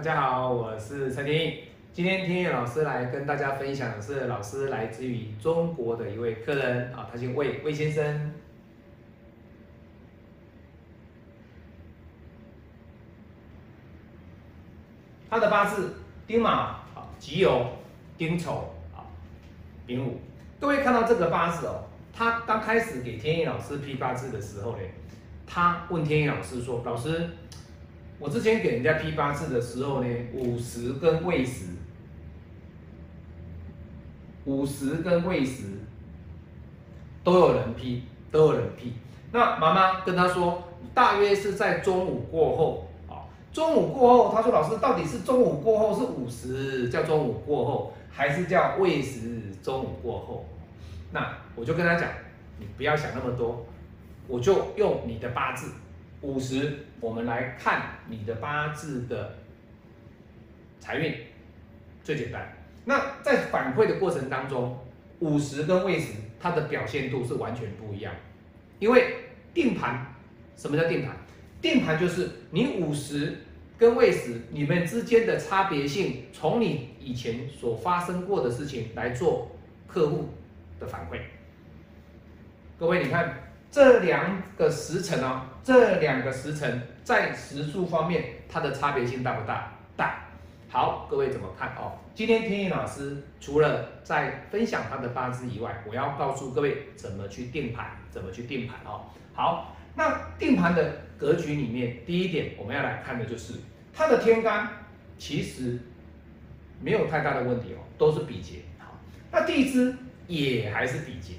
大家好，我是陈天意。今天天意老师来跟大家分享的是老师来自于中国的一位客人啊，他姓魏，魏先生。他的八字丁卯啊，己酉、丁丑啊，丙午。各位看到这个八字哦，他刚开始给天意老师批八字的时候呢，他问天意老师说：“老师。”我之前给人家批八字的时候呢，午时跟未时，午时跟未时都有人批，都有人批。那妈妈跟他说，大约是在中午过后啊。中午过后，他说老师到底是中午过后是午时叫中午过后，还是叫未时中午过后？那我就跟他讲，你不要想那么多，我就用你的八字。五十，我们来看你的八字的财运，最简单。那在反馈的过程当中，五十跟未时，它的表现度是完全不一样。因为定盘，什么叫定盘？定盘就是你五十跟未时，你们之间的差别性，从你以前所发生过的事情来做客户的反馈。各位，你看。这两个时辰哦，这两个时辰在时数方面，它的差别性大不大？大。好，各位怎么看哦？今天天意老师除了在分享他的八字以外，我要告诉各位怎么去定盘，怎么去定盘哦。好，那定盘的格局里面，第一点我们要来看的就是它的天干其实没有太大的问题哦，都是比劫。好，那地支也还是比劫，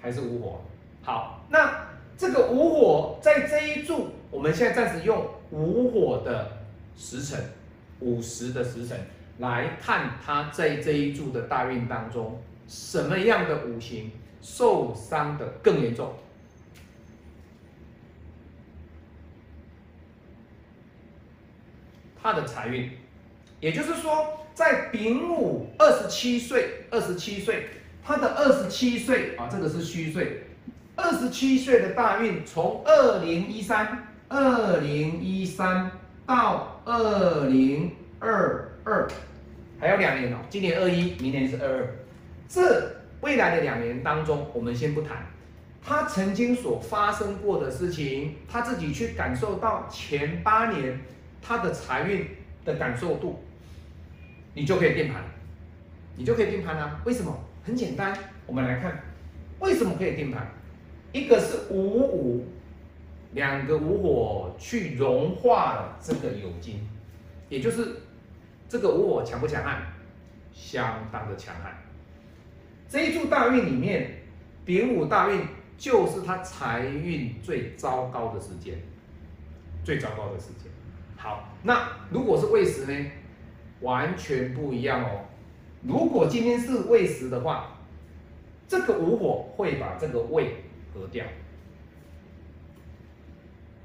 还是无火。好，那这个午火在这一柱，我们现在暂时用午火的时辰，午时的时辰来看它在这一柱的大运当中，什么样的五行受伤的更严重？他的财运，也就是说，在丙午二十七岁，二十七岁，他的二十七岁啊，这个是虚岁。二十七岁的大运，从二零一三、二零一三到二零二二，还有两年哦。今年二一，明年是二二。这未来的两年当中，我们先不谈他曾经所发生过的事情，他自己去感受到前八年他的财运的感受度，你就可以定盘，你就可以定盘了。为什么？很简单，我们来看为什么可以定盘。一个是五五，两个五火去融化了这个酉金，也就是这个五火强不强悍？相当的强悍。这一柱大运里面，丙午大运就是他财运最糟糕的时间，最糟糕的时间。好，那如果是未时呢？完全不一样哦。如果今天是未时的话，这个午火会把这个未。合掉，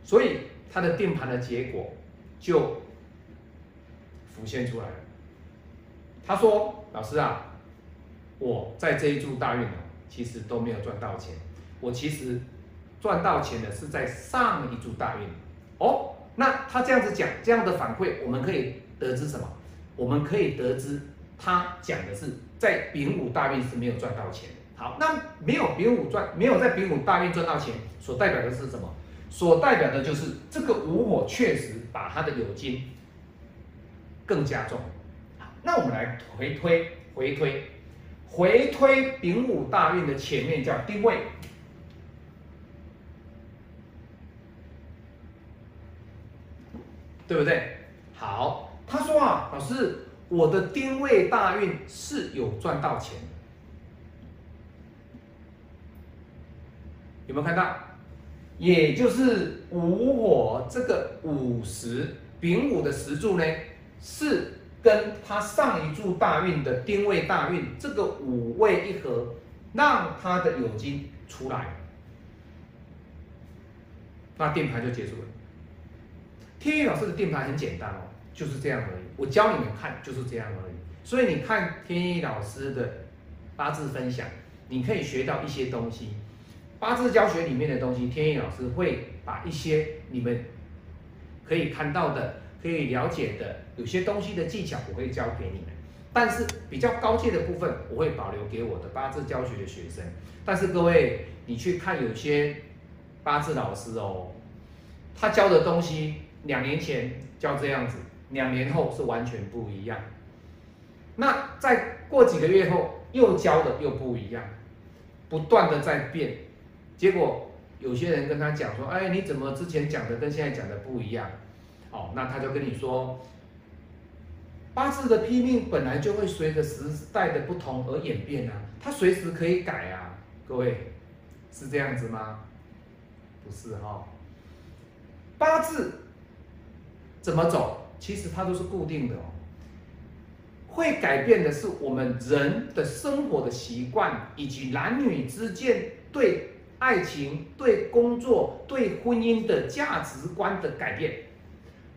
所以他的定盘的结果就浮现出来了。他说：“老师啊，我在这一柱大运呢，其实都没有赚到钱。我其实赚到钱的是在上一柱大运。哦，那他这样子讲，这样的反馈，我们可以得知什么？我们可以得知他讲的是在丙午大运是没有赚到钱。”好，那没有丙午赚，没有在丙午大运赚到钱，所代表的是什么？所代表的就是这个午火确实把他的酉金更加重。好，那我们来回推，回推，回推丙午大运的前面叫丁位，对不对？好，他说啊，老师，我的丁位大运是有赚到钱。没有看到？也就是午火这个午时丙午的时柱呢，是跟他上一柱大运的丁位大运这个五位一合，让他的酉金出来，那定盘就结束了。天宇老师的定盘很简单哦，就是这样而已。我教你们看就是这样而已。所以你看天宇老师的八字分享，你可以学到一些东西。八字教学里面的东西，天意老师会把一些你们可以看到的可以了解的，有些东西的技巧我会教给你们。但是比较高阶的部分，我会保留给我的八字教学的学生。但是各位，你去看有些八字老师哦，他教的东西两年前教这样子，两年后是完全不一样。那再过几个月后又教的又不一样，不断的在变。结果有些人跟他讲说：“哎，你怎么之前讲的跟现在讲的不一样？”哦，那他就跟你说。八字的批命本来就会随着时代的不同而演变啊，它随时可以改啊，各位是这样子吗？不是哈，八字怎么走，其实它都是固定的哦。会改变的是我们人的生活的习惯，以及男女之间对爱情、对工作、对婚姻的价值观的改变，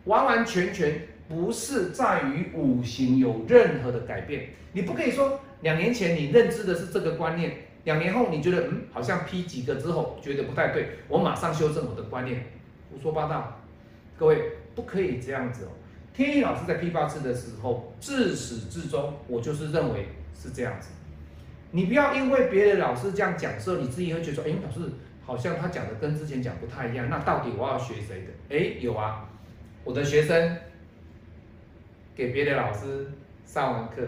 完完全全。不是在于五行有任何的改变，你不可以说两年前你认知的是这个观念，两年后你觉得嗯好像批几个之后觉得不太对，我马上修正我的观念，胡说八道，各位不可以这样子哦。天意老师在批八字的时候，自始至终我就是认为是这样子，你不要因为别的老师这样讲之后，你自己会觉得说，哎，老师好像他讲的跟之前讲不太一样，那到底我要学谁的？哎，有啊，我的学生。给别的老师上完课，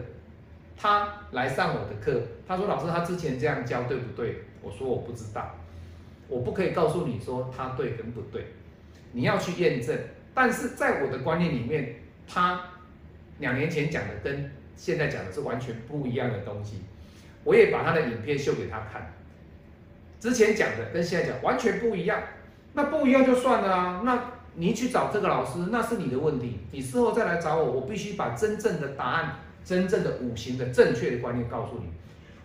他来上我的课，他说：“老师，他之前这样教对不对？”我说：“我不知道，我不可以告诉你说他对跟不对，你要去验证。但是在我的观念里面，他两年前讲的跟现在讲的是完全不一样的东西。我也把他的影片秀给他看，之前讲的跟现在讲完全不一样。那不一样就算了啊，那。”你去找这个老师，那是你的问题。你事后再来找我，我必须把真正的答案、真正的五行的正确的观念告诉你。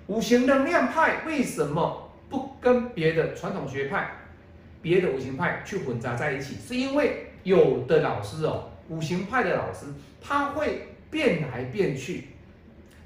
五行能量派为什么不跟别的传统学派、别的五行派去混杂在一起？是因为有的老师哦，五行派的老师他会变来变去。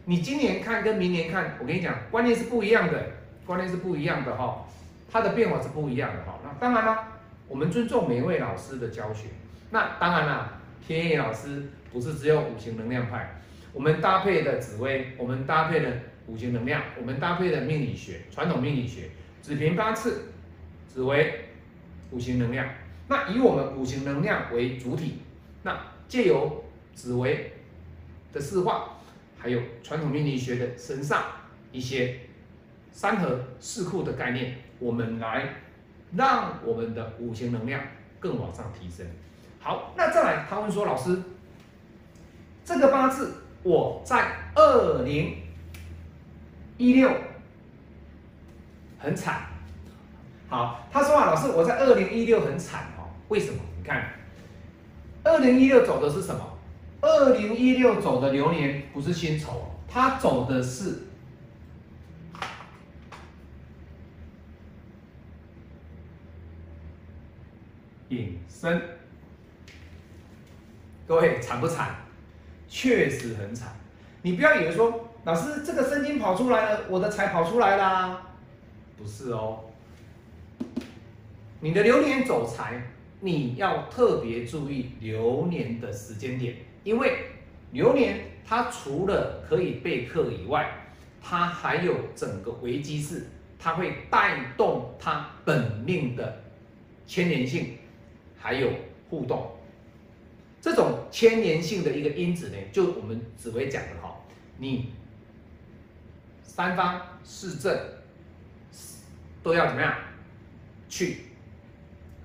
你今年看跟明年看，我跟你讲，观念是不一样的，观念是不一样的哈，它的变化是不一样的哈。那当然啦。我们尊重每一位老师的教学。那当然啦，天野老师不是只有五行能量派，我们搭配的紫薇，我们搭配的五行能量，我们搭配的命理学，传统命理学，紫平八次，紫薇，五行能量。那以我们五行能量为主体，那借由紫薇的四化，还有传统命理学的身上一些三合四库的概念，我们来。让我们的五行能量更往上提升。好，那再来，他问说：“老师，这个八字我在二零一六很惨。”好，他说啊，老师，我在二零一六很惨哦，为什么？你看，二零一六走的是什么？二零一六走的流年不是辛丑，它走的是。隐身，各位惨不惨？确实很惨。你不要以为说，老师这个生金跑出来了，我的财跑出来啦，不是哦。你的流年走财，你要特别注意流年的时间点，因为流年它除了可以备课以外，它还有整个危机式，它会带动它本命的牵连性。还有互动，这种牵连性的一个因子呢，就我们紫薇讲的哈，你三方四正都要怎么样去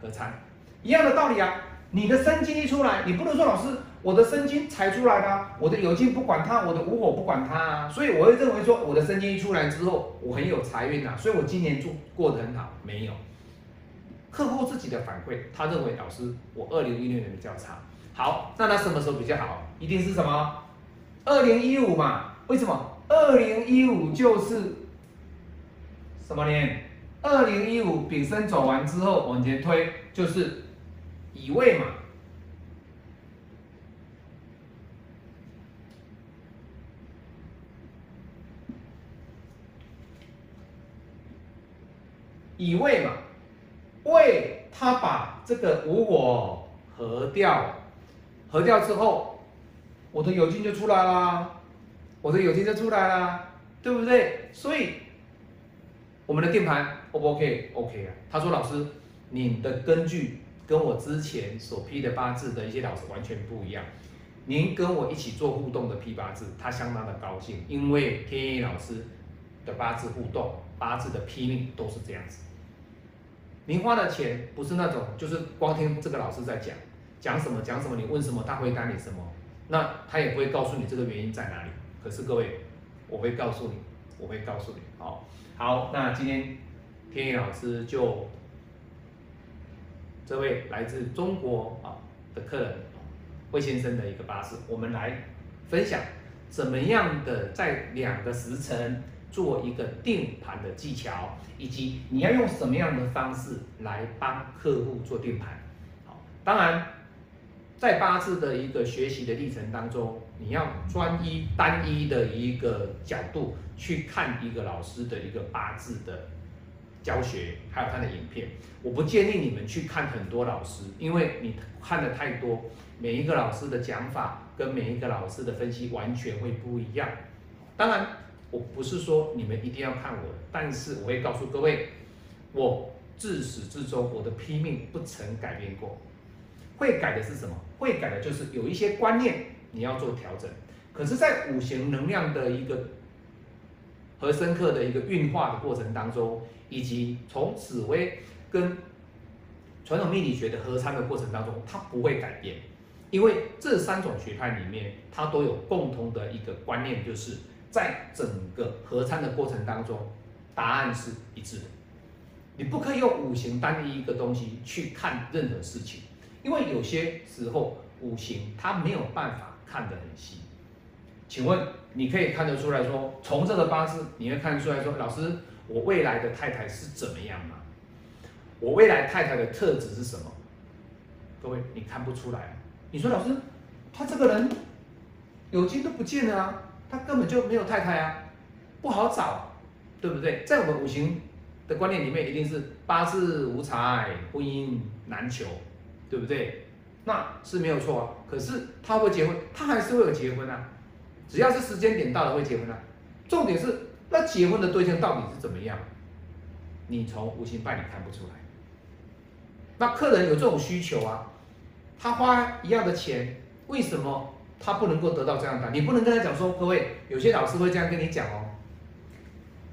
合参，一样的道理啊。你的生金一出来，你不能说老师我的生金才出来的，我的有金不管它，我的无火不管它啊。所以我会认为说，我的生金一出来之后，我很有财运啊，所以我今年做过得很好，没有。客户自己的反馈，他认为老师我二零一六年比较差。好，那他什么时候比较好？一定是什么？二零一五嘛？为什么？二零一五就是什么年？二零一五丙申走完之后往前推，就是乙未嘛。乙未嘛。为他把这个无我合掉，合掉之后，我的酉金就出来啦，我的酉金就出来啦，对不对？所以我们的定盘 O 不 OK？OK 啊。他说老师，你的根据跟我之前所批的八字的一些老师完全不一样。您跟我一起做互动的批八字，他相当的高兴，因为天意老师的八字互动、八字的批命都是这样子。您花的钱不是那种，就是光听这个老师在讲，讲什么讲什么，你问什么他回答你什么，那他也不会告诉你这个原因在哪里。可是各位，我会告诉你，我会告诉你。好，好，那今天天意老师就这位来自中国啊的客人。魏先生的一个八字，我们来分享怎么样的在两个时辰做一个定盘的技巧，以及你要用什么样的方式来帮客户做定盘。好，当然在八字的一个学习的历程当中，你要专一单一的一个角度去看一个老师的一个八字的教学，还有他的影片。我不建议你们去看很多老师，因为你看的太多。每一个老师的讲法跟每一个老师的分析完全会不一样。当然，我不是说你们一定要看我，但是我会告诉各位，我自始至终我的拼命不曾改变过。会改的是什么？会改的就是有一些观念你要做调整。可是，在五行能量的一个和深刻的一个运化的过程当中，以及从紫薇跟传统命理学的合参的过程当中，它不会改变。因为这三种学派里面，它都有共同的一个观念，就是在整个合参的过程当中，答案是一致的。你不可以用五行单一一个东西去看任何事情，因为有些时候五行它没有办法看得很细。请问你可以看得出来说，从这个八字你会看出来说，老师，我未来的太太是怎么样吗？我未来太太的特质是什么？各位，你看不出来。你说老师，他这个人有金都不见了啊，他根本就没有太太啊，不好找，对不对？在我们五行的观念里面，一定是八字无财，婚姻难求，对不对？那是没有错啊。可是他会结婚，他还是会有结婚啊，只要是时间点到了会结婚啊。重点是那结婚的对象到底是怎么样？你从五行派里看不出来。那客人有这种需求啊。他花一样的钱，为什么他不能够得到这样的？你不能跟他讲说，各位，有些老师会这样跟你讲哦。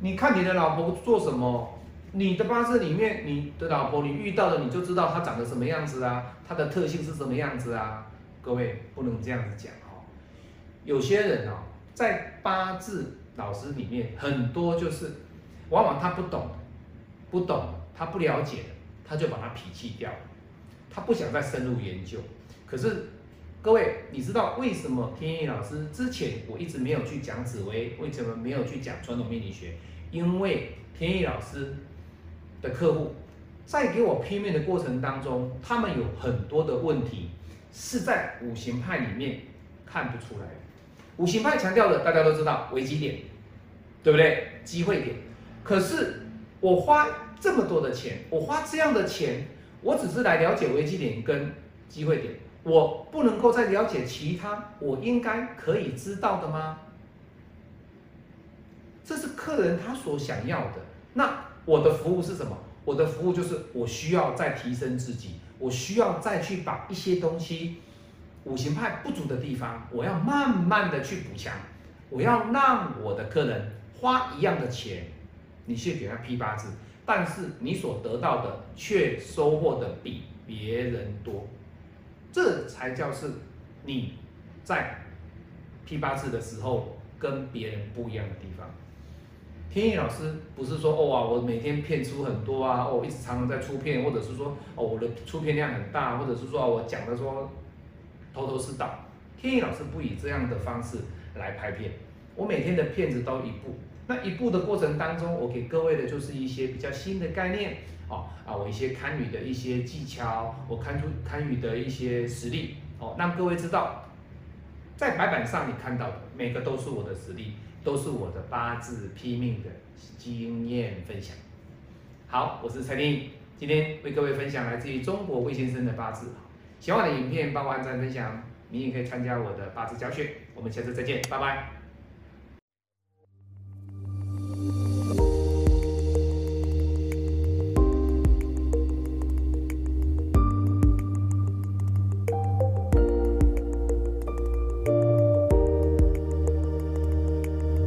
你看你的老婆做什么，你的八字里面，你的老婆你遇到的，你就知道她长得什么样子啊，她的特性是什么样子啊。各位不能这样子讲。有些人哦，在八字老师里面，很多就是往往他不懂，不懂，他不了解，他就把他脾气掉。他不想再深入研究，可是各位，你知道为什么天意老师之前我一直没有去讲紫薇，为什么没有去讲传统命理学？因为天意老师的客户在给我批命的过程当中，他们有很多的问题是在五行派里面看不出来的。五行派强调的大家都知道危机点，对不对？机会点。可是我花这么多的钱，我花这样的钱。我只是来了解危机点跟机会点，我不能够再了解其他我应该可以知道的吗？这是客人他所想要的。那我的服务是什么？我的服务就是我需要再提升自己，我需要再去把一些东西五行派不足的地方，我要慢慢的去补强。我要让我的客人花一样的钱，你去给他批八字。但是你所得到的却收获的比别人多，这才叫是你在批八字的时候跟别人不一样的地方。天意老师不是说哦啊，我每天片出很多啊，哦，一直常常在出片，或者是说哦，我的出片量很大，或者是说我讲的说头头是道。天意老师不以这样的方式来拍片，我每天的片子都一部。那一部的过程当中，我给各位的就是一些比较新的概念，哦啊，我一些堪舆的一些技巧，我看出堪舆的一些实力，哦，让各位知道，在白板上你看到的每个都是我的实力，都是我的八字拼命的经验分享。好，我是蔡丁，今天为各位分享来自于中国魏先生的八字，喜欢我的影片帮我按赞分享，你也可以参加我的八字教学。我们下次再见，拜拜。